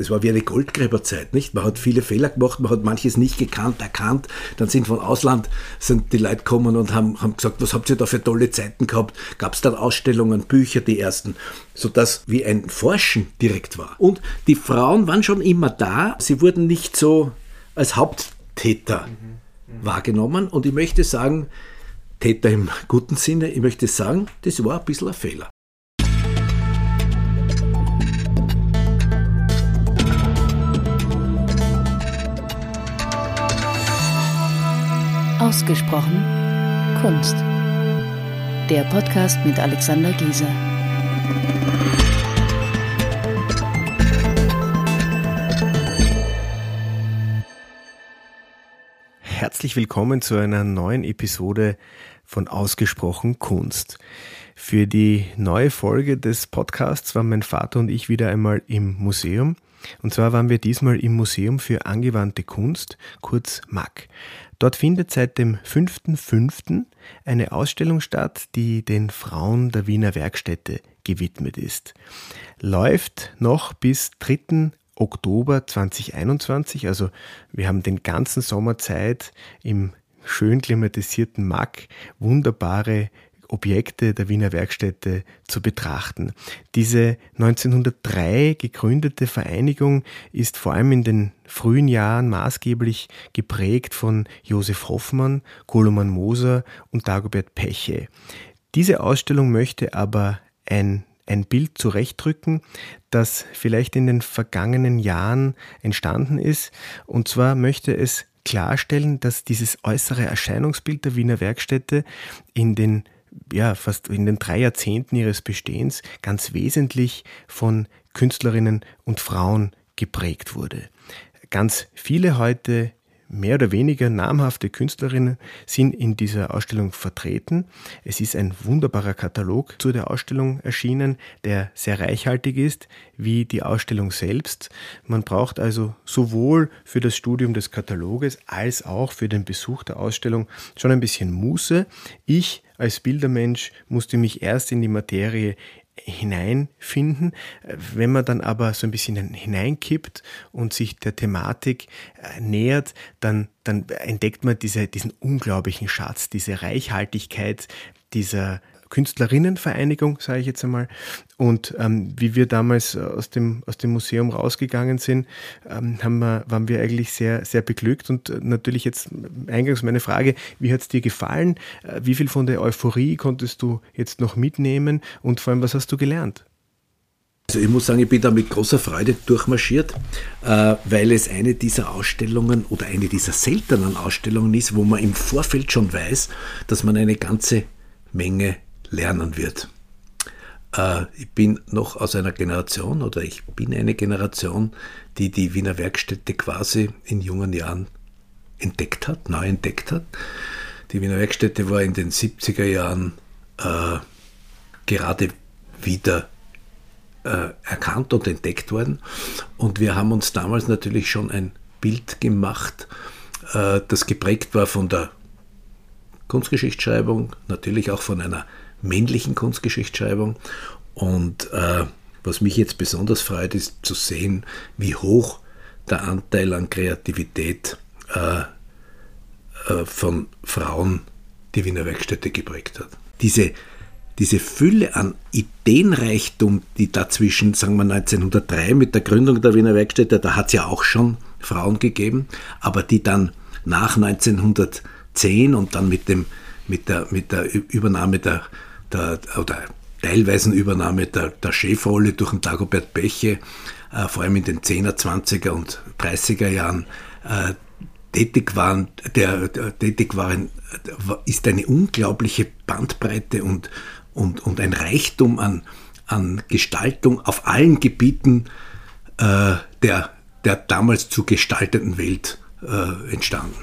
es war wie eine Goldgräberzeit, nicht? Man hat viele Fehler gemacht, man hat manches nicht gekannt, erkannt. Dann sind von Ausland sind die Leute gekommen und haben, haben gesagt, was habt ihr da für tolle Zeiten gehabt? Gab es dann Ausstellungen, Bücher, die ersten, sodass wie ein Forschen direkt war. Und die Frauen waren schon immer da, sie wurden nicht so als Haupttäter mhm. Mhm. wahrgenommen. Und ich möchte sagen, Täter im guten Sinne, ich möchte sagen, das war ein bisschen ein Fehler. Ausgesprochen Kunst. Der Podcast mit Alexander Giese. Herzlich willkommen zu einer neuen Episode von Ausgesprochen Kunst. Für die neue Folge des Podcasts waren mein Vater und ich wieder einmal im Museum. Und zwar waren wir diesmal im Museum für angewandte Kunst, kurz MAC. Dort findet seit dem 5.5. eine Ausstellung statt, die den Frauen der Wiener Werkstätte gewidmet ist. Läuft noch bis 3. Oktober 2021, also wir haben den ganzen Sommer Zeit im schön klimatisierten Mack wunderbare Objekte der Wiener Werkstätte zu betrachten. Diese 1903 gegründete Vereinigung ist vor allem in den frühen Jahren maßgeblich geprägt von Josef Hoffmann, Koloman Moser und Dagobert Peche. Diese Ausstellung möchte aber ein ein Bild zurechtdrücken, das vielleicht in den vergangenen Jahren entstanden ist. Und zwar möchte es klarstellen, dass dieses äußere Erscheinungsbild der Wiener Werkstätte in den ja, fast in den drei Jahrzehnten ihres Bestehens ganz wesentlich von Künstlerinnen und Frauen geprägt wurde. Ganz viele heute mehr oder weniger namhafte Künstlerinnen sind in dieser Ausstellung vertreten. Es ist ein wunderbarer Katalog zu der Ausstellung erschienen, der sehr reichhaltig ist, wie die Ausstellung selbst. Man braucht also sowohl für das Studium des Kataloges als auch für den Besuch der Ausstellung schon ein bisschen Muße. Ich als Bildermensch musste mich erst in die Materie hineinfinden. Wenn man dann aber so ein bisschen hineinkippt und sich der Thematik äh, nähert, dann, dann entdeckt man diese, diesen unglaublichen Schatz, diese Reichhaltigkeit dieser Künstlerinnenvereinigung, sage ich jetzt einmal. Und ähm, wie wir damals aus dem, aus dem Museum rausgegangen sind, ähm, haben wir, waren wir eigentlich sehr, sehr beglückt. Und äh, natürlich jetzt eingangs meine Frage, wie hat es dir gefallen? Äh, wie viel von der Euphorie konntest du jetzt noch mitnehmen? Und vor allem, was hast du gelernt? Also ich muss sagen, ich bin da mit großer Freude durchmarschiert, äh, weil es eine dieser Ausstellungen oder eine dieser seltenen Ausstellungen ist, wo man im Vorfeld schon weiß, dass man eine ganze Menge lernen wird. Äh, ich bin noch aus einer Generation oder ich bin eine Generation, die die Wiener Werkstätte quasi in jungen Jahren entdeckt hat, neu entdeckt hat. Die Wiener Werkstätte war in den 70er Jahren äh, gerade wieder äh, erkannt und entdeckt worden. Und wir haben uns damals natürlich schon ein Bild gemacht, äh, das geprägt war von der Kunstgeschichtsschreibung, natürlich auch von einer männlichen Kunstgeschichtsschreibung. Und äh, was mich jetzt besonders freut, ist zu sehen, wie hoch der Anteil an Kreativität äh, äh, von Frauen die Wiener Werkstätte geprägt hat. Diese, diese Fülle an Ideenreichtum, die dazwischen, sagen wir 1903 mit der Gründung der Wiener Werkstätte, da hat es ja auch schon Frauen gegeben, aber die dann nach 1910 und dann mit, dem, mit, der, mit der Übernahme der der, oder teilweisen Übernahme der, der Chefrolle durch den Dagobert Beche, äh, vor allem in den 10er, 20er und 30er Jahren, äh, tätig waren, der, der, tätig waren, ist eine unglaubliche Bandbreite und, und, und ein Reichtum an, an Gestaltung auf allen Gebieten äh, der, der damals zu gestaltenden Welt äh, entstanden.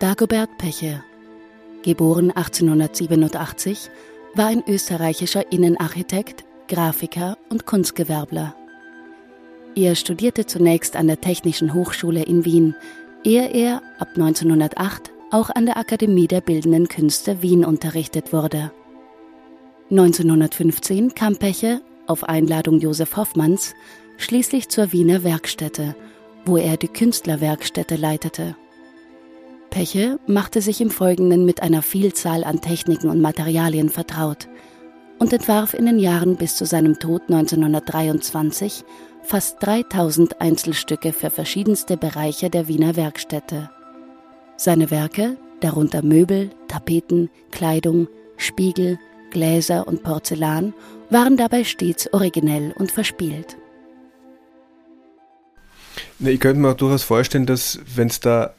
Dagobert Peche, geboren 1887, war ein österreichischer Innenarchitekt, Grafiker und Kunstgewerbler. Er studierte zunächst an der Technischen Hochschule in Wien, ehe er ab 1908 auch an der Akademie der Bildenden Künste Wien unterrichtet wurde. 1915 kam Peche, auf Einladung Josef Hoffmanns, schließlich zur Wiener Werkstätte, wo er die Künstlerwerkstätte leitete. Peche machte sich im Folgenden mit einer Vielzahl an Techniken und Materialien vertraut und entwarf in den Jahren bis zu seinem Tod 1923 fast 3000 Einzelstücke für verschiedenste Bereiche der Wiener Werkstätte. Seine Werke, darunter Möbel, Tapeten, Kleidung, Spiegel, Gläser und Porzellan, waren dabei stets originell und verspielt. Ich könnte mir auch durchaus vorstellen, dass wenn es da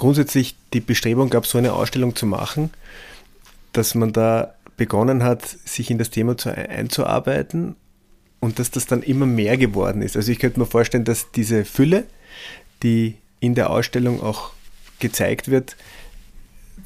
grundsätzlich die Bestrebung gab, so eine Ausstellung zu machen, dass man da begonnen hat, sich in das Thema zu, einzuarbeiten und dass das dann immer mehr geworden ist. Also ich könnte mir vorstellen, dass diese Fülle, die in der Ausstellung auch gezeigt wird,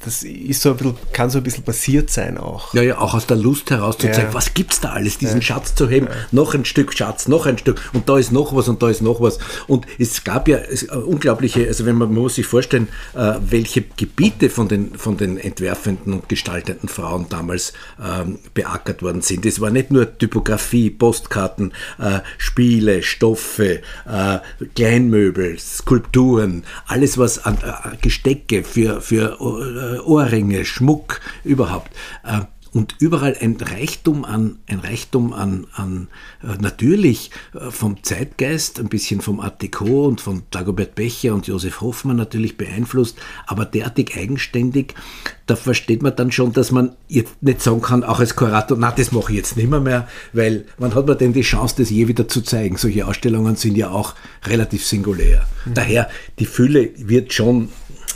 das ist so ein bisschen, kann so ein bisschen passiert sein auch. Ja, ja, auch aus der Lust heraus zu ja. zeigen, was gibt es da alles, diesen ja. Schatz zu heben, ja. noch ein Stück Schatz, noch ein Stück und da ist noch was und da ist noch was. Und es gab ja es, äh, unglaubliche, also wenn man, man muss sich vorstellen, äh, welche Gebiete von den, von den entwerfenden und gestaltenden Frauen damals ähm, beackert worden sind. Es war nicht nur Typografie, Postkarten, äh, Spiele, Stoffe, äh, Kleinmöbel, Skulpturen, alles was an äh, Gestecke für, für äh, Ohrringe, Schmuck überhaupt. Äh, und überall ein Reichtum an, ein Reichtum an, an äh, natürlich vom Zeitgeist, ein bisschen vom Art Deco und von Dagobert Becher und Josef Hoffmann natürlich beeinflusst, aber derartig eigenständig, da versteht man dann schon, dass man jetzt nicht sagen kann, auch als Kurator, na, das mache ich jetzt nicht mehr, mehr, weil wann hat man denn die Chance, das je wieder zu zeigen? Solche Ausstellungen sind ja auch relativ singulär. Mhm. Daher, die Fülle wird schon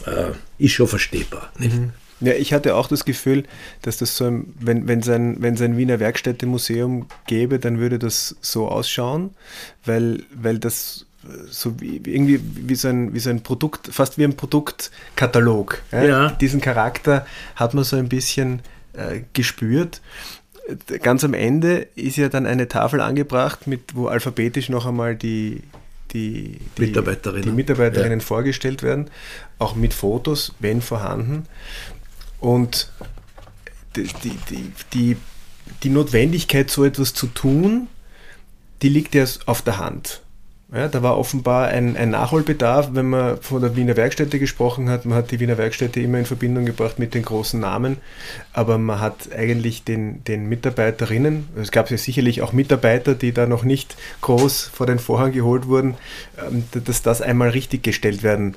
äh, ist schon verstehbar. Mhm. Ja, ich hatte auch das Gefühl, dass das so, wenn, wenn sein, wenn sein Wiener Werkstätte-Museum gäbe, dann würde das so ausschauen, weil, weil das so wie, irgendwie wie so, ein, wie so ein Produkt, fast wie ein Produktkatalog. Ja? ja. Diesen Charakter hat man so ein bisschen äh, gespürt. Ganz am Ende ist ja dann eine Tafel angebracht, mit, wo alphabetisch noch einmal die, die, die Mitarbeiterinnen, die Mitarbeiterinnen ja. vorgestellt werden, auch mit Fotos, wenn vorhanden. Und die, die, die, die Notwendigkeit, so etwas zu tun, die liegt ja auf der Hand. Ja, da war offenbar ein, ein, Nachholbedarf, wenn man von der Wiener Werkstätte gesprochen hat. Man hat die Wiener Werkstätte immer in Verbindung gebracht mit den großen Namen, aber man hat eigentlich den, den Mitarbeiterinnen, es gab ja sicherlich auch Mitarbeiter, die da noch nicht groß vor den Vorhang geholt wurden, ähm, dass das einmal richtig gestellt werden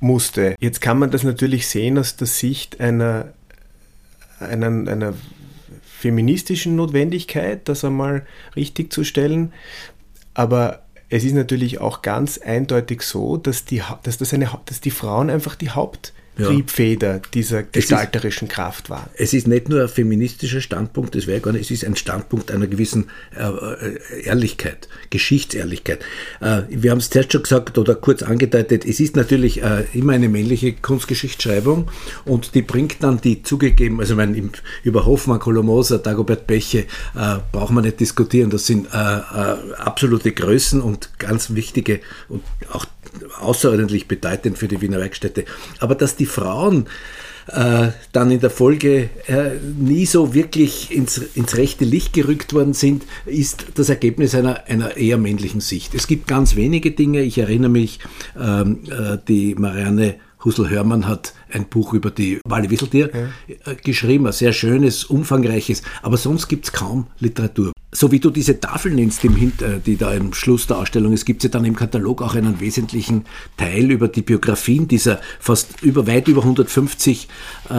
musste. Jetzt kann man das natürlich sehen aus der Sicht einer, einer, einer feministischen Notwendigkeit, das einmal richtig zu stellen, aber es ist natürlich auch ganz eindeutig so, dass die, dass das eine, dass die Frauen einfach die Haupt Triebfeder dieser gestalterischen ist, Kraft waren. Es ist nicht nur ein feministischer Standpunkt, das wäre gar nicht, es ist ein Standpunkt einer gewissen äh, äh Ehrlichkeit, Geschichtsehrlichkeit. Äh, wir haben es zuerst schon gesagt oder kurz angedeutet, es ist natürlich äh, immer eine männliche Kunstgeschichtsschreibung und die bringt dann die zugegeben, also mein, über Hoffmann, Kolomoser, Dagobert Beche äh, braucht man nicht diskutieren, das sind äh, absolute Größen und ganz wichtige und auch außerordentlich bedeutend für die Wiener Werkstätte. Aber dass die Frauen äh, dann in der Folge äh, nie so wirklich ins, ins rechte Licht gerückt worden sind, ist das Ergebnis einer, einer eher männlichen Sicht. Es gibt ganz wenige Dinge. Ich erinnere mich, ähm, äh, die Marianne Husel-Hörmann hat ein Buch über die Wale Wisseltier ja. Äh, geschrieben, ein sehr schönes, umfangreiches, aber sonst gibt es kaum Literatur so wie du diese Tafel nennst, im Hinter, die da im Schluss der Ausstellung ist, gibt es ja dann im Katalog auch einen wesentlichen Teil über die Biografien dieser fast über weit über 150 äh,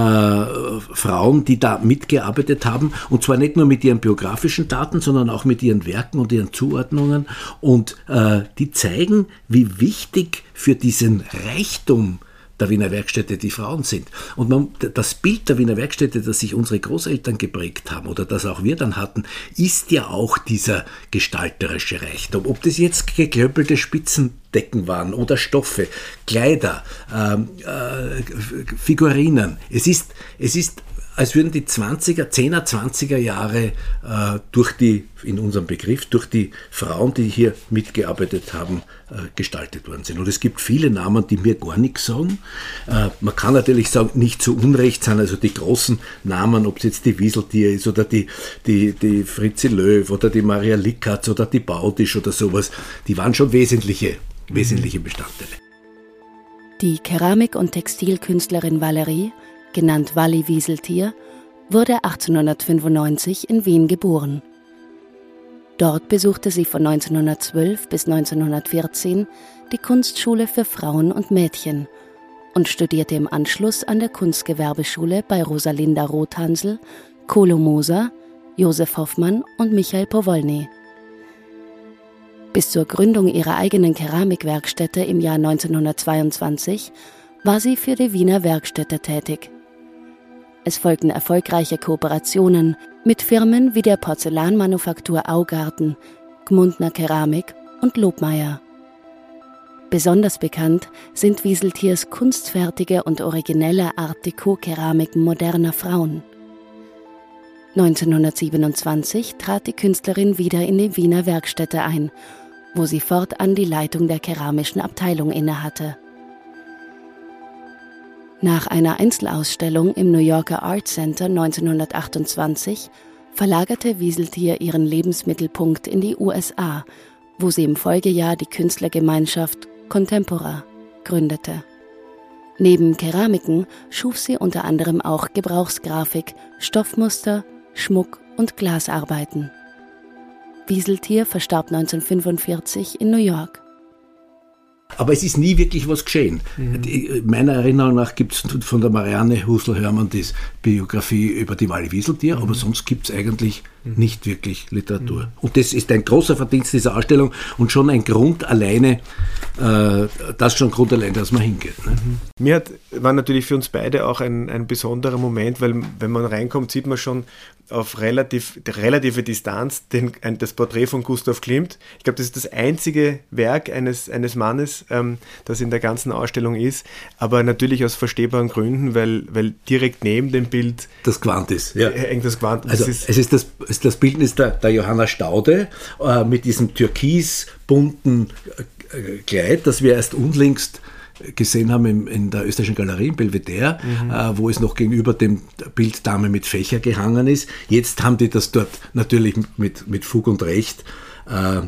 Frauen, die da mitgearbeitet haben. Und zwar nicht nur mit ihren biografischen Daten, sondern auch mit ihren Werken und ihren Zuordnungen. Und äh, die zeigen, wie wichtig für diesen Reichtum der Wiener Werkstätte die Frauen sind. Und man, das Bild der Wiener Werkstätte, das sich unsere Großeltern geprägt haben oder das auch wir dann hatten, ist ja auch dieser gestalterische Reichtum. Ob das jetzt geklöppelte Spitzendecken waren oder Stoffe, Kleider, ähm, äh, Figurinen. Es ist, es ist als würden die 20er, 10er, 20er Jahre äh, durch die, in unserem Begriff, durch die Frauen, die hier mitgearbeitet haben, äh, gestaltet worden sind. Und es gibt viele Namen, die mir gar nichts sagen. Äh, man kann natürlich sagen, nicht zu Unrecht sein, also die großen Namen, ob es jetzt die Wieseltier ist oder die, die, die Fritzi Löw oder die Maria Lickatz oder die Baudisch oder sowas, die waren schon wesentliche, wesentliche Bestandteile. Die Keramik- und Textilkünstlerin Valerie genannt Walli Wieseltier, wurde 1895 in Wien geboren. Dort besuchte sie von 1912 bis 1914 die Kunstschule für Frauen und Mädchen und studierte im Anschluss an der Kunstgewerbeschule bei Rosalinda Rothansel, Kolo Moser, Josef Hoffmann und Michael Powolny. Bis zur Gründung ihrer eigenen Keramikwerkstätte im Jahr 1922 war sie für die Wiener Werkstätte tätig. Es folgten erfolgreiche Kooperationen mit Firmen wie der Porzellanmanufaktur Augarten, Gmundner Keramik und Lobmeier. Besonders bekannt sind Wieseltiers kunstfertige und originelle Art Deco-Keramiken moderner Frauen. 1927 trat die Künstlerin wieder in die Wiener Werkstätte ein, wo sie fortan die Leitung der keramischen Abteilung innehatte. Nach einer Einzelausstellung im New Yorker Art Center 1928 verlagerte Wieseltier ihren Lebensmittelpunkt in die USA, wo sie im Folgejahr die Künstlergemeinschaft Contempora gründete. Neben Keramiken schuf sie unter anderem auch Gebrauchsgrafik, Stoffmuster, Schmuck und Glasarbeiten. Wieseltier verstarb 1945 in New York. Aber es ist nie wirklich was geschehen. Mhm. Meiner Erinnerung nach gibt es von der Marianne Husel-Hörmann die Biografie über die Wally Wieseltier, mhm. aber sonst gibt es eigentlich. Nicht wirklich Literatur. Mhm. Und das ist ein großer Verdienst dieser Ausstellung und schon ein Grund alleine, äh, das schon Grund allein, dass man hingeht. Ne? Mhm. Mir hat, war natürlich für uns beide auch ein, ein besonderer Moment, weil wenn man reinkommt, sieht man schon, auf relativ, relative Distanz den, ein, das Porträt von Gustav Klimt. Ich glaube, das ist das einzige Werk eines, eines Mannes, ähm, das in der ganzen Ausstellung ist, aber natürlich aus verstehbaren Gründen, weil, weil direkt neben dem Bild das Quant ist. Ja. Hängt das Quant. Also ist es ist das, das Bildnis der, der Johanna Staude äh, mit diesem türkisbunten äh, Kleid, das wir erst unlängst gesehen haben in, in der österreichischen Galerie in Belvedere, mhm. äh, wo es noch gegenüber dem Bild Dame mit Fächer gehangen ist. Jetzt haben die das dort natürlich mit, mit Fug und Recht äh, äh,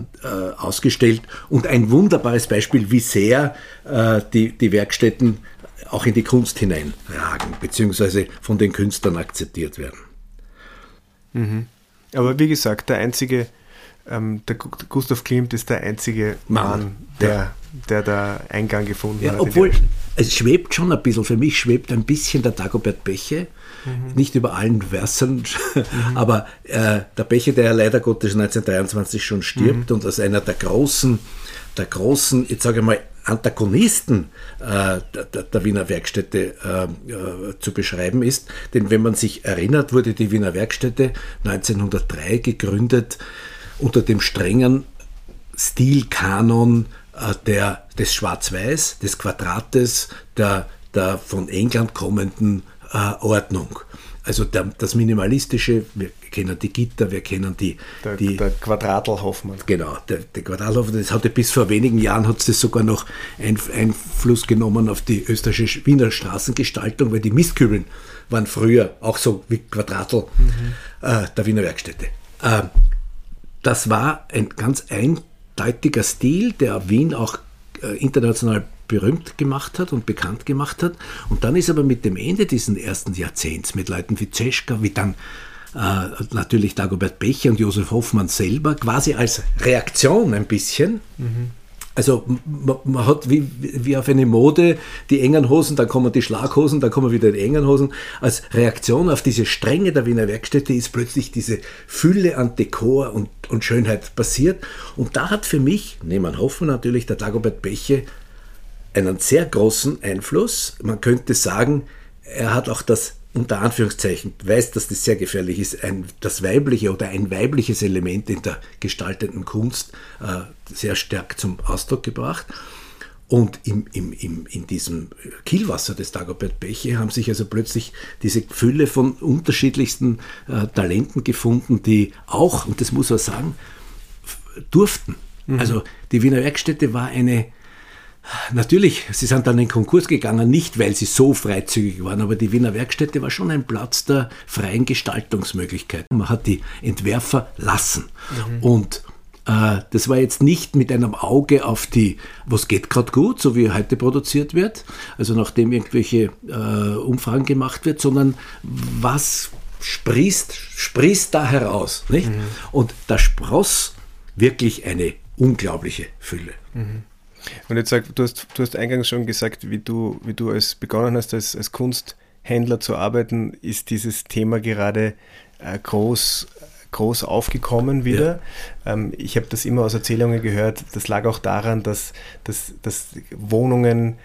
ausgestellt. Und ein wunderbares Beispiel, wie sehr äh, die, die Werkstätten auch in die Kunst hineinragen, beziehungsweise von den Künstlern akzeptiert werden. Mhm. Aber wie gesagt, der einzige, ähm, der Gustav Klimt ist der einzige Mann, Mann der ja der da Eingang gefunden ja, hat. Obwohl, es schwebt schon ein bisschen, für mich schwebt ein bisschen der Dagobert Beche, mhm. nicht über allen Versen, mhm. aber äh, der Beche, der ja leider Gottes 1923 schon stirbt mhm. und als einer der großen, der großen, jetzt sage ich mal, Antagonisten äh, der, Wiener Werkstätte äh, äh, zu beschreiben ist. Denn wenn man sich erinnert, wurde die Wiener Werkstätte 1903 gegründet unter dem strengen Stilkanon der, des Schwarz-Weiß, des Quadrates, der, der von England kommenden Ordnung. Also der, das Minimalistische, wir kennen die Gitter, wir kennen die... Der, die, der Quadratel Hoffmann. Genau, der, der Quadratel Hoffmann, das hatte bis vor wenigen Jahren hat es sogar noch Einfluss genommen auf die österreichische Wiener Straßengestaltung, weil die Mistkübeln waren früher auch so wie Quadratel mhm. äh, der Wiener Werkstätte. Äh, das war ein ganz ein eindeutiger Stil, der Wien auch äh, international berühmt gemacht hat und bekannt gemacht hat. Und dann ist aber mit dem Ende dieses ersten Jahrzehnts, mit Leuten wie Zeschka, wie dann äh, natürlich Dagobert Becher und Josef Hoffmann selber, quasi als Reaktion ein bisschen, mhm. Also man, man, hat wie, wie auf eine Mode die engen Hosen, dann kommen die Schlaghosen, dann kommen wieder die engen Hosen. Als Reaktion auf diese Strenge der Wiener Werkstätte ist plötzlich diese Fülle an Dekor und, und Schönheit passiert. Und da hat für mich, neben Hoffen natürlich, der Dagobert Beche einen sehr großen Einfluss. Man könnte sagen, er hat auch das unter Anführungszeichen, weiß, dass das sehr gefährlich ist, ein, das weibliche oder ein weibliches Element in der gestaltenden Kunst äh, sehr stark zum Ausdruck gebracht. Und im, im, im, in diesem Kielwasser des Dagobert Bäche haben sich also plötzlich diese Fülle von unterschiedlichsten äh, Talenten gefunden, die auch, und das muss man sagen, durften. Mhm. Also die Wiener Werkstätte war eine, Natürlich, sie sind dann in Konkurs gegangen, nicht weil sie so freizügig waren, aber die Wiener Werkstätte war schon ein Platz der freien Gestaltungsmöglichkeiten. Man hat die Entwerfer lassen. Mhm. Und äh, das war jetzt nicht mit einem Auge auf die, was geht gerade gut, so wie heute produziert wird, also nachdem irgendwelche äh, Umfragen gemacht wird, sondern was sprießt, sprießt da heraus. Nicht? Mhm. Und da spross wirklich eine unglaubliche Fülle. Mhm. Und jetzt sag, du hast, du hast eingangs schon gesagt, wie du, wie du als begonnen hast, als, als Kunsthändler zu arbeiten, ist dieses Thema gerade äh, groß groß aufgekommen wieder. Ja. Ähm, ich habe das immer aus Erzählungen gehört. Das lag auch daran, dass, dass, dass Wohnungen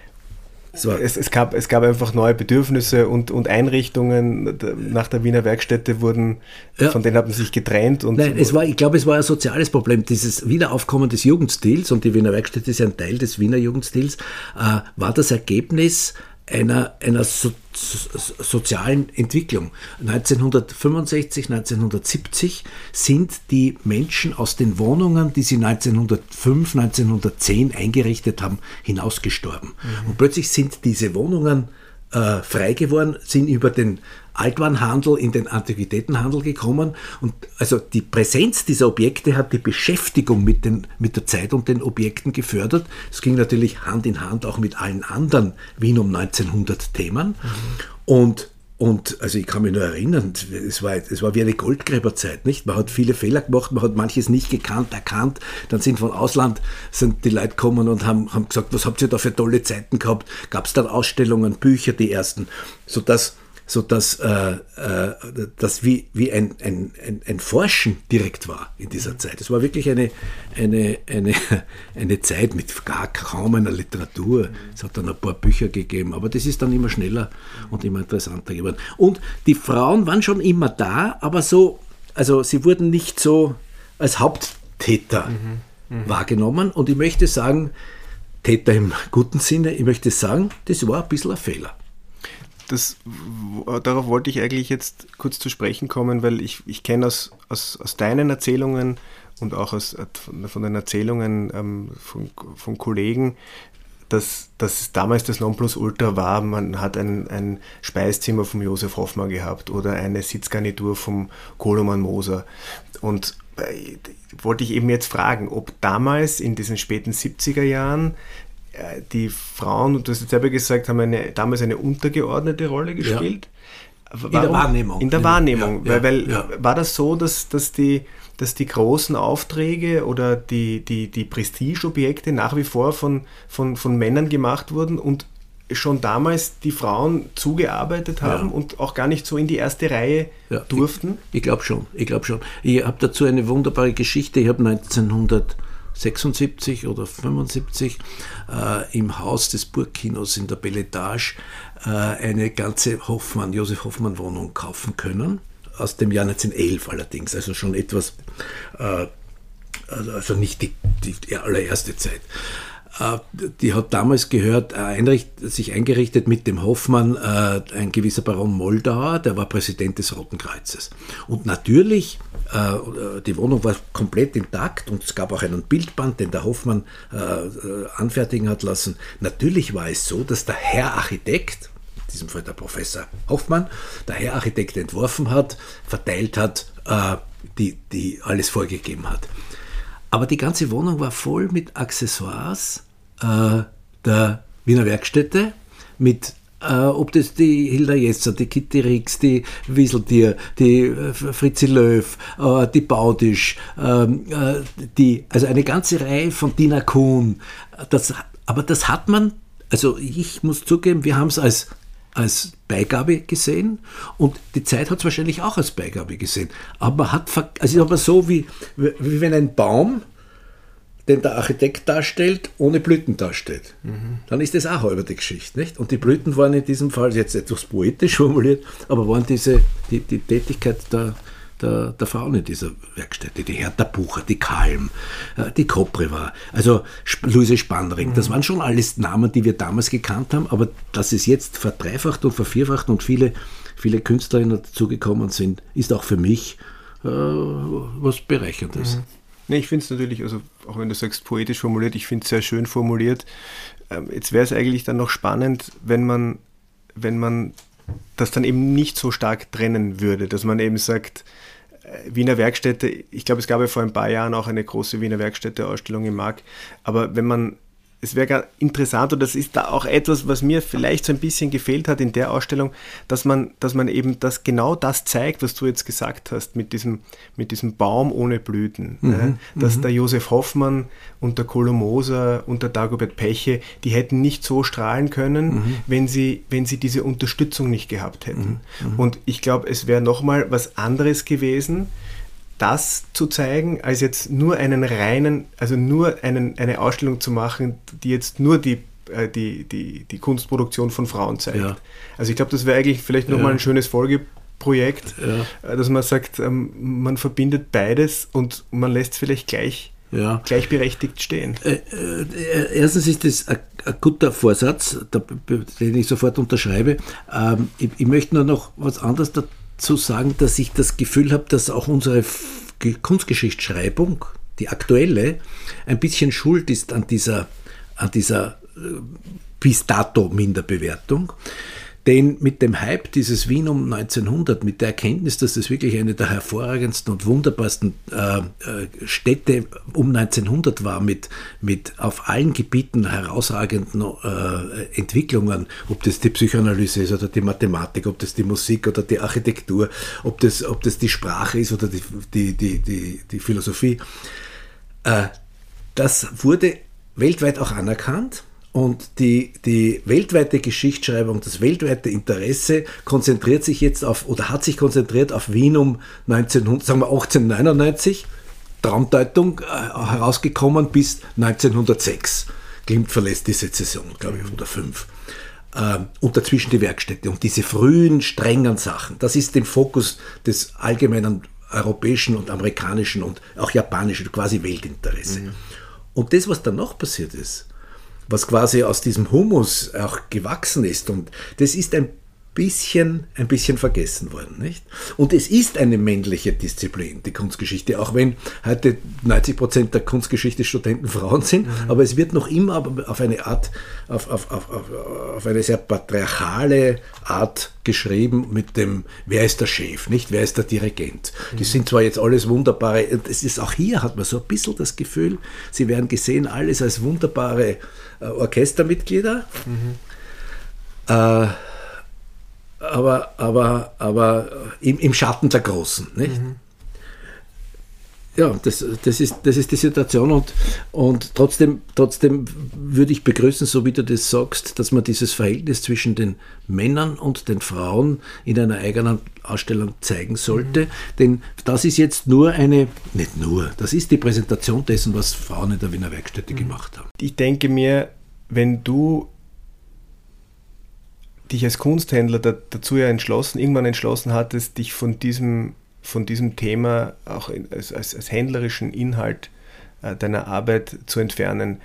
so. Es, es, gab, es gab einfach neue Bedürfnisse und, und Einrichtungen nach der Wiener Werkstätte wurden, ja. von denen haben sie sich getrennt. Und Nein, es war, ich glaube, es war ein soziales Problem. Dieses Wiederaufkommen des Jugendstils, und die Wiener Werkstätte ist ja ein Teil des Wiener Jugendstils, äh, war das Ergebnis einer, einer so, sozialen Entwicklung. 1965, 1970 sind die Menschen aus den Wohnungen, die sie 1905, 1910 eingerichtet haben, hinausgestorben. Mhm. Und plötzlich sind diese Wohnungen äh, frei geworden, sind über den Altwarenhandel in den Antiquitätenhandel gekommen. Und also die Präsenz dieser Objekte hat die Beschäftigung mit, den, mit der Zeit und den Objekten gefördert. Es ging natürlich Hand in Hand auch mit allen anderen Wien um 1900 Themen. Mhm. Und und also ich kann mich nur erinnern, es war, es war wie eine Goldgräberzeit, nicht? Man hat viele Fehler gemacht, man hat manches nicht gekannt, erkannt. Dann sind von Ausland sind die Leute gekommen und haben, haben gesagt, was habt ihr da für tolle Zeiten gehabt? Gab es dann Ausstellungen, Bücher, die ersten, sodass sodass äh, äh, das wie, wie ein, ein, ein, ein, Forschen direkt war in dieser Zeit. Es war wirklich eine, eine, eine, eine Zeit mit gar kaum einer Literatur. Es hat dann ein paar Bücher gegeben, aber das ist dann immer schneller und immer interessanter geworden. Und die Frauen waren schon immer da, aber so, also sie wurden nicht so als Haupttäter mhm. Mhm. wahrgenommen. Und ich möchte sagen, Täter im guten Sinne, ich möchte sagen, das war ein bisschen ein Fehler das, darauf wollte ich eigentlich jetzt kurz zu sprechen kommen, weil ich, ich kenne aus, aus, aus deinen Erzählungen und auch aus, von den Erzählungen ähm, von, von Kollegen, dass, dass damals das Nonplusultra war, man hat ein, ein Speiszimmer von Josef Hoffmann gehabt oder eine Sitzgarnitur vom Koloman Moser. Und äh, wollte ich eben jetzt fragen, ob damals in diesen späten 70er Jahren äh, die Frauen, und du hast jetzt selber gesagt, haben eine, damals eine untergeordnete Rolle gespielt. Ja. In der Wahrnehmung. In der Wahrnehmung. Ja, ja, weil, weil war das so, dass, dass, die, dass die großen Aufträge oder die, die, die Prestigeobjekte nach wie vor von, von, von Männern gemacht wurden und schon damals die Frauen zugearbeitet haben ja. und auch gar nicht so in die erste Reihe ja, durften? Ich, ich glaube schon, ich glaube schon. Ich habe dazu eine wunderbare Geschichte. Ich habe 1900 76 oder 75 äh, im Haus des Burgkinos in der Belletage äh, eine ganze Hoffmann, Josef Hoffmann Wohnung kaufen können. Aus dem Jahr 1911 allerdings, also schon etwas, äh, also nicht die, die allererste Zeit. Äh, die hat damals gehört, sich eingerichtet mit dem Hoffmann, äh, ein gewisser Baron Moldauer, der war Präsident des Roten Kreuzes. Und natürlich, äh, die Wohnung war komplett intakt und es gab auch einen Bildband, den der Hoffmann anfertigen hat lassen. Natürlich war es so, dass der Herr Architekt, in diesem Fall der Professor Hoffmann, der Herr Architekt entworfen hat, verteilt hat, die, die alles vorgegeben hat. Aber die ganze Wohnung war voll mit Accessoires äh, der Wiener Werkstätte, mit äh, ob das die Hilda Jesser, die Kitty Rix, die Wieseltier, die äh, Fritzi Löw, äh, die Baudisch, ähm, äh, die, also eine ganze Reihe von Dina Kuhn. Das, aber das hat man, also ich muss zugeben, wir haben es als als Beigabe gesehen und die Zeit hat es wahrscheinlich auch als Beigabe gesehen. Aber man hat, also aber so wie, wie wenn ein Baum, den der Architekt darstellt, ohne Blüten dasteht. Mhm. Dann ist das auch halber die Geschichte. Nicht? Und die Blüten waren in diesem Fall jetzt etwas poetisch formuliert, aber waren diese, die, die Tätigkeit der, der, der Frauen in dieser Werkstätte. Die Hertha Bucher, die Kalm, äh, die Kopriva, also Luise Spannring. Mhm. Das waren schon alles Namen, die wir damals gekannt haben, aber dass es jetzt verdreifacht und vervierfacht und viele, viele Künstlerinnen dazugekommen sind, ist auch für mich äh, was Bereicherndes. Mhm. Nee, ich finde es natürlich, also auch wenn du sagst poetisch formuliert, ich finde es sehr schön formuliert. Ähm, jetzt wäre es eigentlich dann noch spannend, wenn man, wenn man das dann eben nicht so stark trennen würde, dass man eben sagt, Wiener Werkstätte, ich glaube, es gab ja vor ein paar Jahren auch eine große Wiener Werkstätte-Ausstellung im Markt, aber wenn man es wäre interessant und das ist da auch etwas, was mir vielleicht so ein bisschen gefehlt hat in der Ausstellung, dass man, dass man eben das genau das zeigt, was du jetzt gesagt hast, mit diesem, mit diesem Baum ohne Blüten. Mhm, ne? Dass mhm. der Josef Hoffmann und der Kolomoser und der Dagobert Peche, die hätten nicht so strahlen können, mhm. wenn, sie, wenn sie diese Unterstützung nicht gehabt hätten. Mhm, mhm. Und ich glaube, es wäre nochmal was anderes gewesen, das zu zeigen, als jetzt nur einen reinen, also nur einen, eine Ausstellung zu machen, die jetzt nur die, äh, die, die, die Kunstproduktion von Frauen zeigt. Ja. Also ich glaube, das wäre eigentlich vielleicht nochmal ja. ein schönes Folgeprojekt, ja. Äh, dass man sagt, ähm, man verbindet beides und man lässt es vielleicht gleich ja. gleichberechtigt stehen. Äh, äh, erstens ist das ein, ein guter Vorsatz, den ich sofort unterschreibe. Ähm, ich, ich, möchte nur noch was anderes dazu zu sagen, dass ich das Gefühl habe, dass auch unsere Kunstgeschichtsschreibung, die aktuelle, ein bisschen schuld ist an dieser, an dieser äh, bis dato Minderbewertung. Denn mit dem Hype dieses Wien um 1900, mit der Erkenntnis, dass das wirklich eine der hervorragendsten und wunderbarsten äh, äh Städte um 1900 war, mit, mit auf allen Gebieten herausragenden äh, Entwicklungen, ob das die Psychoanalyse ist oder die Mathematik, ob das die Musik oder die Architektur, ob das, ob das die Sprache ist oder die, die, die, die, die Philosophie, äh, das wurde weltweit auch anerkannt und die, die weltweite Geschichtsschreibung, das weltweite Interesse konzentriert sich jetzt auf, oder hat sich konzentriert auf Wien um 1900, sagen wir 1899, Traumdeutung äh, herausgekommen bis 1906. Klimt verlässt die Sezession, glaube ich, oder fünf. Äh, und dazwischen die Werkstätte. Und diese frühen, strengen Sachen, das ist dem Fokus des allgemeinen europäischen und amerikanischen und auch japanischen, quasi Weltinteresse. Mhm. Und das, was dann noch passiert ist, was quasi aus diesem Humus auch gewachsen ist. Und das ist ein bisschen, ein bisschen vergessen worden, nicht? Und es ist eine männliche Disziplin, die Kunstgeschichte, auch wenn heute 90 Prozent der Kunstgeschichte-Studenten Frauen sind, mhm. aber es wird noch immer auf eine Art, auf, auf, auf, auf eine sehr patriarchale Art geschrieben mit dem, wer ist der Chef, nicht? Wer ist der Dirigent? Mhm. Die sind zwar jetzt alles wunderbare, es ist auch hier hat man so ein bisschen das Gefühl, sie werden gesehen alles als wunderbare äh, Orchestermitglieder. Mhm. Äh, aber, aber, aber im, im Schatten der Großen. Nicht? Mhm. Ja, das, das, ist, das ist die Situation und, und trotzdem, trotzdem würde ich begrüßen, so wie du das sagst, dass man dieses Verhältnis zwischen den Männern und den Frauen in einer eigenen Ausstellung zeigen sollte. Mhm. Denn das ist jetzt nur eine, nicht nur, das ist die Präsentation dessen, was Frauen in der Wiener Werkstätte mhm. gemacht haben. Ich denke mir, wenn du dich als Kunsthändler dazu ja entschlossen, irgendwann entschlossen hattest, dich von diesem, von diesem Thema auch als, als, als händlerischen Inhalt äh, deiner Arbeit zu entfernen.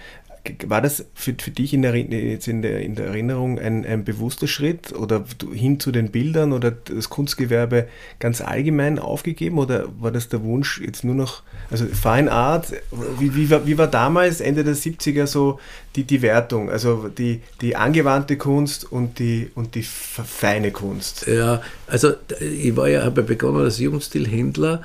War das für, für dich in der, jetzt in der, in der Erinnerung ein, ein bewusster Schritt oder hin zu den Bildern oder das Kunstgewerbe ganz allgemein aufgegeben oder war das der Wunsch jetzt nur noch, also Fine Art, wie, wie, war, wie war damals Ende der 70er so die, die Wertung, also die, die angewandte Kunst und die, und die feine Kunst? Ja, also ich war ja, habe begonnen als Jugendstilhändler,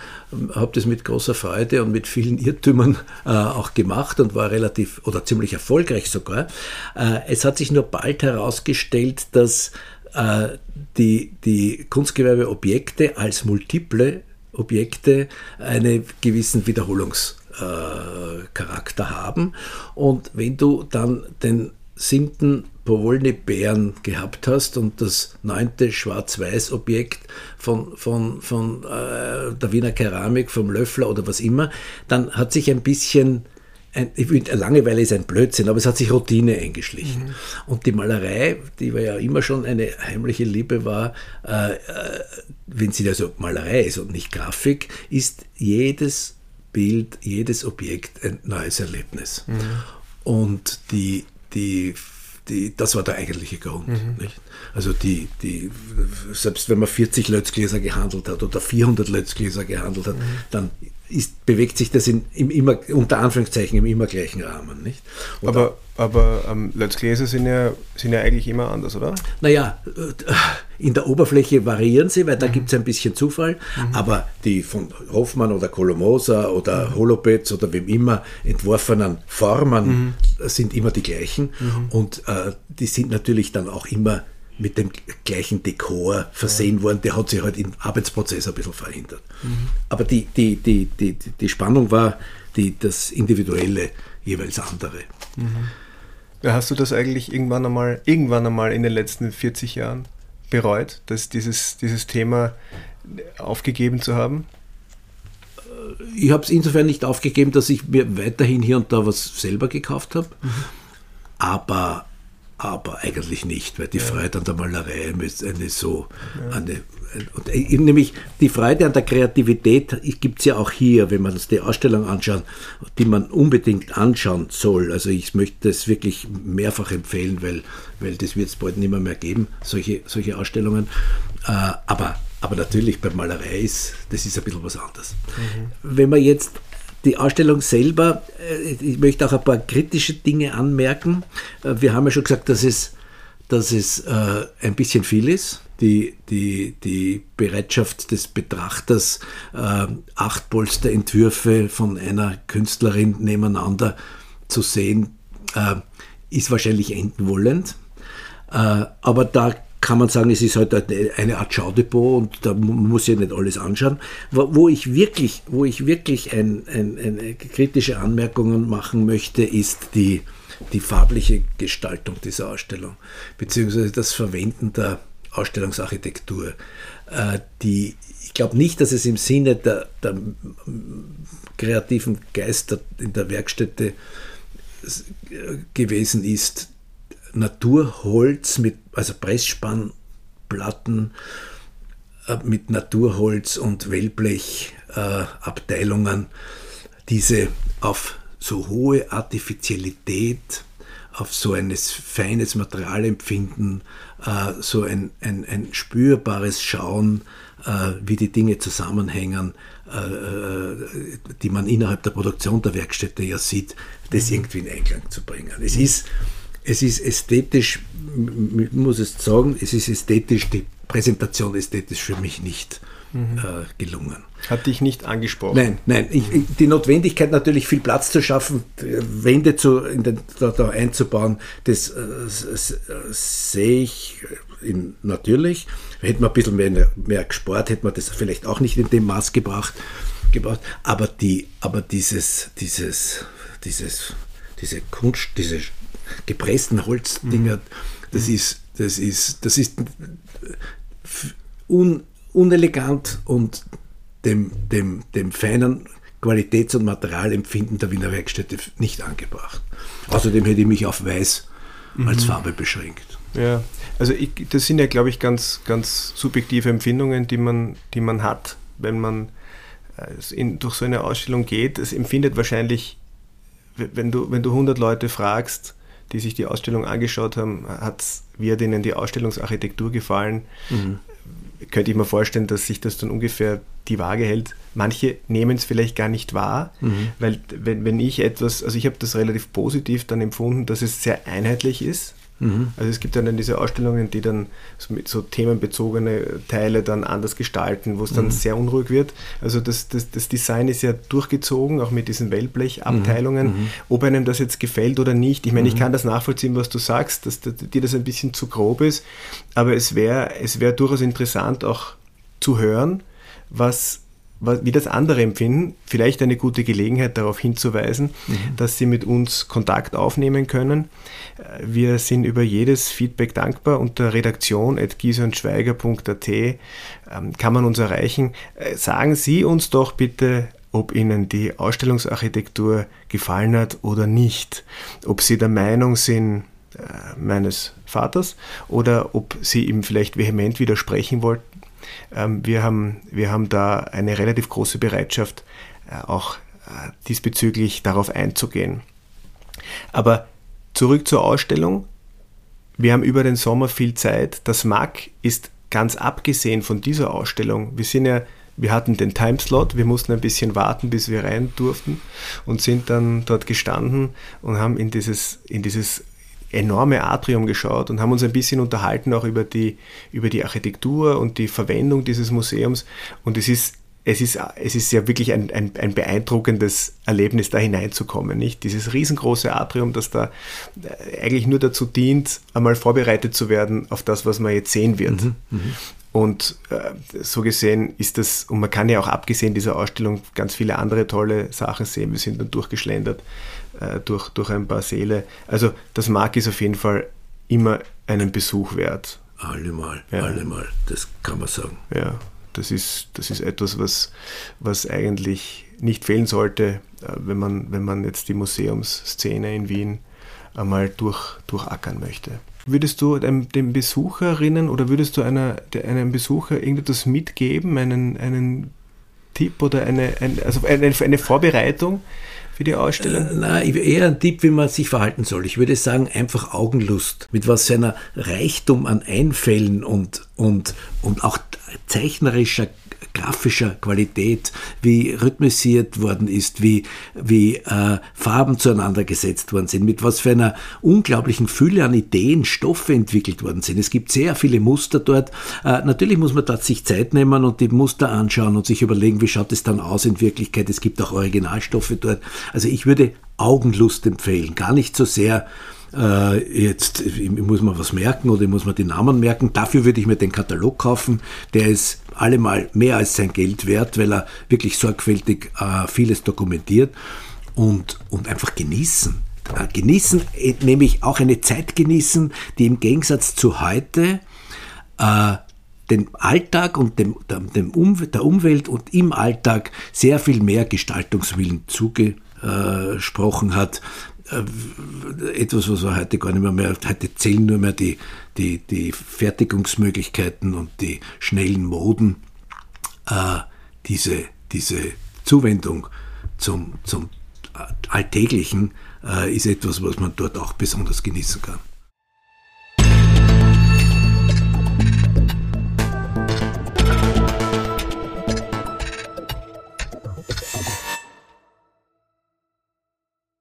habe das mit großer Freude und mit vielen Irrtümern äh, auch gemacht und war relativ oder ziemlich erfolgreich sogar. Äh, es hat sich nur bald herausgestellt, dass äh, die, die Kunstgewerbeobjekte als multiple Objekte einen gewissen Wiederholungs äh, haben. Und wenn du dann den siebten Powolny Bären gehabt hast und das neunte Schwarz-Weiß-Objekt von, von, von äh, der Wiener Keramik, vom Löffler oder was immer, dann hat sich ein bisschen ein, Langeweile ist ein Blödsinn, aber es hat sich Routine eingeschlichen. Mhm. Und die Malerei, die war ja immer schon eine heimliche Liebe war, äh, äh, wenn sie also Malerei ist und nicht Grafik, ist jedes Bild, jedes Objekt ein neues Erlebnis. Mhm. Und die, die, die, das war der eigentliche Grund. Mhm. Also die, die, selbst wenn man 40 Lötzgläser gehandelt hat oder 400 Lötzgläser gehandelt hat, mhm. dann ist, bewegt sich das in, im immer, unter Anführungszeichen im immer gleichen Rahmen. Nicht? aber aber ähm, Lötzgläser sind ja, sind ja eigentlich immer anders, oder? Naja, äh, in der Oberfläche variieren sie, weil da mhm. gibt es ein bisschen Zufall, mhm. aber die von Hoffmann oder Colomosa oder mhm. Holopetz oder wem immer entworfenen Formen mhm. sind immer die gleichen mhm. und äh, die sind natürlich dann auch immer mit dem gleichen Dekor versehen worden, der hat sich halt im Arbeitsprozess ein bisschen verhindert. Mhm. Aber die, die, die, die, die Spannung war die, das Individuelle jeweils andere. Mhm. Hast du das eigentlich irgendwann einmal, irgendwann einmal in den letzten 40 Jahren bereut, dass dieses, dieses Thema aufgegeben zu haben? Ich habe es insofern nicht aufgegeben, dass ich mir weiterhin hier und da was selber gekauft habe. Mhm. Aber aber eigentlich nicht, weil die ja. Freude an der Malerei ist eine so, ja. eine, und äh, nämlich die Freude an der Kreativität gibt es ja auch hier, wenn man uns die Ausstellung anschaut, die man unbedingt anschauen soll. Also ich möchte das wirklich mehrfach empfehlen, weil, weil das wird es bald nicht mehr, mehr geben, solche, solche Ausstellungen. Äh, aber, aber natürlich bei Malerei ist, das ist ein bisschen was anderes. Mhm. Wenn man jetzt die Ausstellung selber, äh, ich möchte auch ein paar kritische Dinge anmerken. Äh, wir haben ja schon gesagt, dass es, dass es äh, ein bisschen viel ist. Die, die, die Bereitschaft des Betrachters, acht Polsterentwürfe von einer Künstlerin nebeneinander zu sehen, ist wahrscheinlich enden wollend. aber da kann man sagen, es ist halt eine Art Schaudepot und da muss ich nicht alles anschauen. Wo ich wirklich, wo ich wirklich ein, ein, eine kritische Anmerkungen machen möchte, ist die, die farbliche Gestaltung dieser Ausstellung, beziehungsweise das Verwenden der Ausstellungsarchitektur. Äh, die, ich glaube nicht, dass es im Sinne der, der kreativen Geister in der Werkstätte gewesen ist, Naturholz mit, also Pressspannplatten äh, mit Naturholz und Wellblechabteilungen, äh, diese auf so hohe Artificialität, auf so ein feines Materialempfinden, äh, so ein, ein, ein spürbares Schauen, äh, wie die Dinge zusammenhängen, äh, äh, die man innerhalb der Produktion der Werkstätte ja sieht, das mhm. irgendwie in Einklang zu bringen. Es ist es ist ästhetisch, ich muss es sagen, es ist ästhetisch, die Präsentation ästhetisch für mich nicht mhm. äh, gelungen. Hat dich nicht angesprochen? Nein, nein. Ich, die Notwendigkeit natürlich viel Platz zu schaffen, Wände zu, den, da, da, einzubauen, das äh, sehe ich in, natürlich. Hätte man ein bisschen mehr, mehr gespart, hätte man das vielleicht auch nicht in dem Maß gebracht. gebracht. Aber, die, aber dieses, dieses, dieses, diese Kunst, diese gepressten Holzdinger, das mhm. ist, das ist, das ist un, unelegant und dem, dem, dem feinen Qualitäts- und Materialempfinden der Wiener Werkstätte nicht angebracht. Außerdem hätte ich mich auf Weiß mhm. als Farbe beschränkt. Ja, also ich, das sind ja, glaube ich, ganz, ganz subjektive Empfindungen, die man, die man hat, wenn man äh, in, durch so eine Ausstellung geht. Es empfindet wahrscheinlich, wenn du, wenn du 100 Leute fragst, die sich die Ausstellung angeschaut haben, hat wird ihnen die Ausstellungsarchitektur gefallen. Mhm. Könnte ich mir vorstellen, dass sich das dann ungefähr die Waage hält. Manche nehmen es vielleicht gar nicht wahr, mhm. weil wenn, wenn ich etwas, also ich habe das relativ positiv dann empfunden, dass es sehr einheitlich ist. Mhm. Also es gibt dann diese Ausstellungen, die dann so mit so themenbezogene Teile dann anders gestalten, wo es dann mhm. sehr unruhig wird. Also das, das, das Design ist ja durchgezogen, auch mit diesen Wellblechabteilungen. Mhm. mhm. Ob einem das jetzt gefällt oder nicht, ich meine, ich mhm. kann das nachvollziehen, was du sagst, dass dir das ein bisschen zu grob ist, aber es wäre es wär durchaus interessant auch zu hören, was wie das andere empfinden, vielleicht eine gute Gelegenheit darauf hinzuweisen, mhm. dass Sie mit uns Kontakt aufnehmen können. Wir sind über jedes Feedback dankbar. Unter redaktion.gieseundschweiger.at ähm, kann man uns erreichen. Äh, sagen Sie uns doch bitte ob Ihnen die Ausstellungsarchitektur gefallen hat oder nicht, ob Sie der Meinung sind, äh, meines Vaters oder ob Sie ihm vielleicht vehement widersprechen wollten. Ähm, wir, haben, wir haben da eine relativ große Bereitschaft, äh, auch äh, diesbezüglich darauf einzugehen. Aber zurück zur Ausstellung. Wir haben über den Sommer viel Zeit. Das MAC ist ganz abgesehen von dieser Ausstellung. Wir sind ja wir hatten den Timeslot, wir mussten ein bisschen warten, bis wir rein durften und sind dann dort gestanden und haben in dieses, in dieses enorme Atrium geschaut und haben uns ein bisschen unterhalten auch über die, über die Architektur und die Verwendung dieses Museums. Und es ist, es ist, es ist ja wirklich ein, ein, ein beeindruckendes Erlebnis, da hineinzukommen. Nicht? Dieses riesengroße Atrium, das da äh, eigentlich nur dazu dient, einmal vorbereitet zu werden auf das, was man jetzt sehen wird. Mhm, mh. Und äh, so gesehen ist das, und man kann ja auch abgesehen dieser Ausstellung ganz viele andere tolle Sachen sehen. Wir sind dann durchgeschlendert äh, durch, durch ein paar Säle. Also das Mark ist auf jeden Fall immer einen Besuch wert. Allemal, ja. allemal, das kann man sagen. Ja, das ist, das ist etwas, was, was eigentlich nicht fehlen sollte, äh, wenn man, wenn man jetzt die Museumsszene in Wien einmal durch, durchackern möchte. Würdest du dem, dem Besucherinnen oder würdest du einer, einem Besucher irgendetwas mitgeben, einen, einen Tipp oder eine, ein, also eine, eine Vorbereitung für die Ausstellung? Äh, nein, eher ein Tipp, wie man sich verhalten soll. Ich würde sagen, einfach Augenlust. Mit was seiner Reichtum an Einfällen und, und, und auch zeichnerischer grafischer Qualität, wie rhythmisiert worden ist, wie, wie äh, Farben zueinander gesetzt worden sind, mit was für einer unglaublichen Fülle an Ideen, Stoffe entwickelt worden sind. Es gibt sehr viele Muster dort. Äh, natürlich muss man dort sich Zeit nehmen und die Muster anschauen und sich überlegen, wie schaut es dann aus in Wirklichkeit. Es gibt auch Originalstoffe dort. Also ich würde Augenlust empfehlen, gar nicht so sehr äh, jetzt muss man was merken oder muss man die Namen merken. Dafür würde ich mir den Katalog kaufen. Der ist allemal mehr als sein Geld wert, weil er wirklich sorgfältig äh, vieles dokumentiert und, und einfach genießen. Äh, genießen, äh, nämlich auch eine Zeit genießen, die im Gegensatz zu heute äh, dem Alltag und dem, dem um, der Umwelt und im Alltag sehr viel mehr Gestaltungswillen zugesprochen hat. Äh, etwas, was wir heute gar nicht mehr, mehr heute zählen nur mehr die, die, die Fertigungsmöglichkeiten und die schnellen Moden. Äh, diese, diese Zuwendung zum, zum Alltäglichen äh, ist etwas, was man dort auch besonders genießen kann.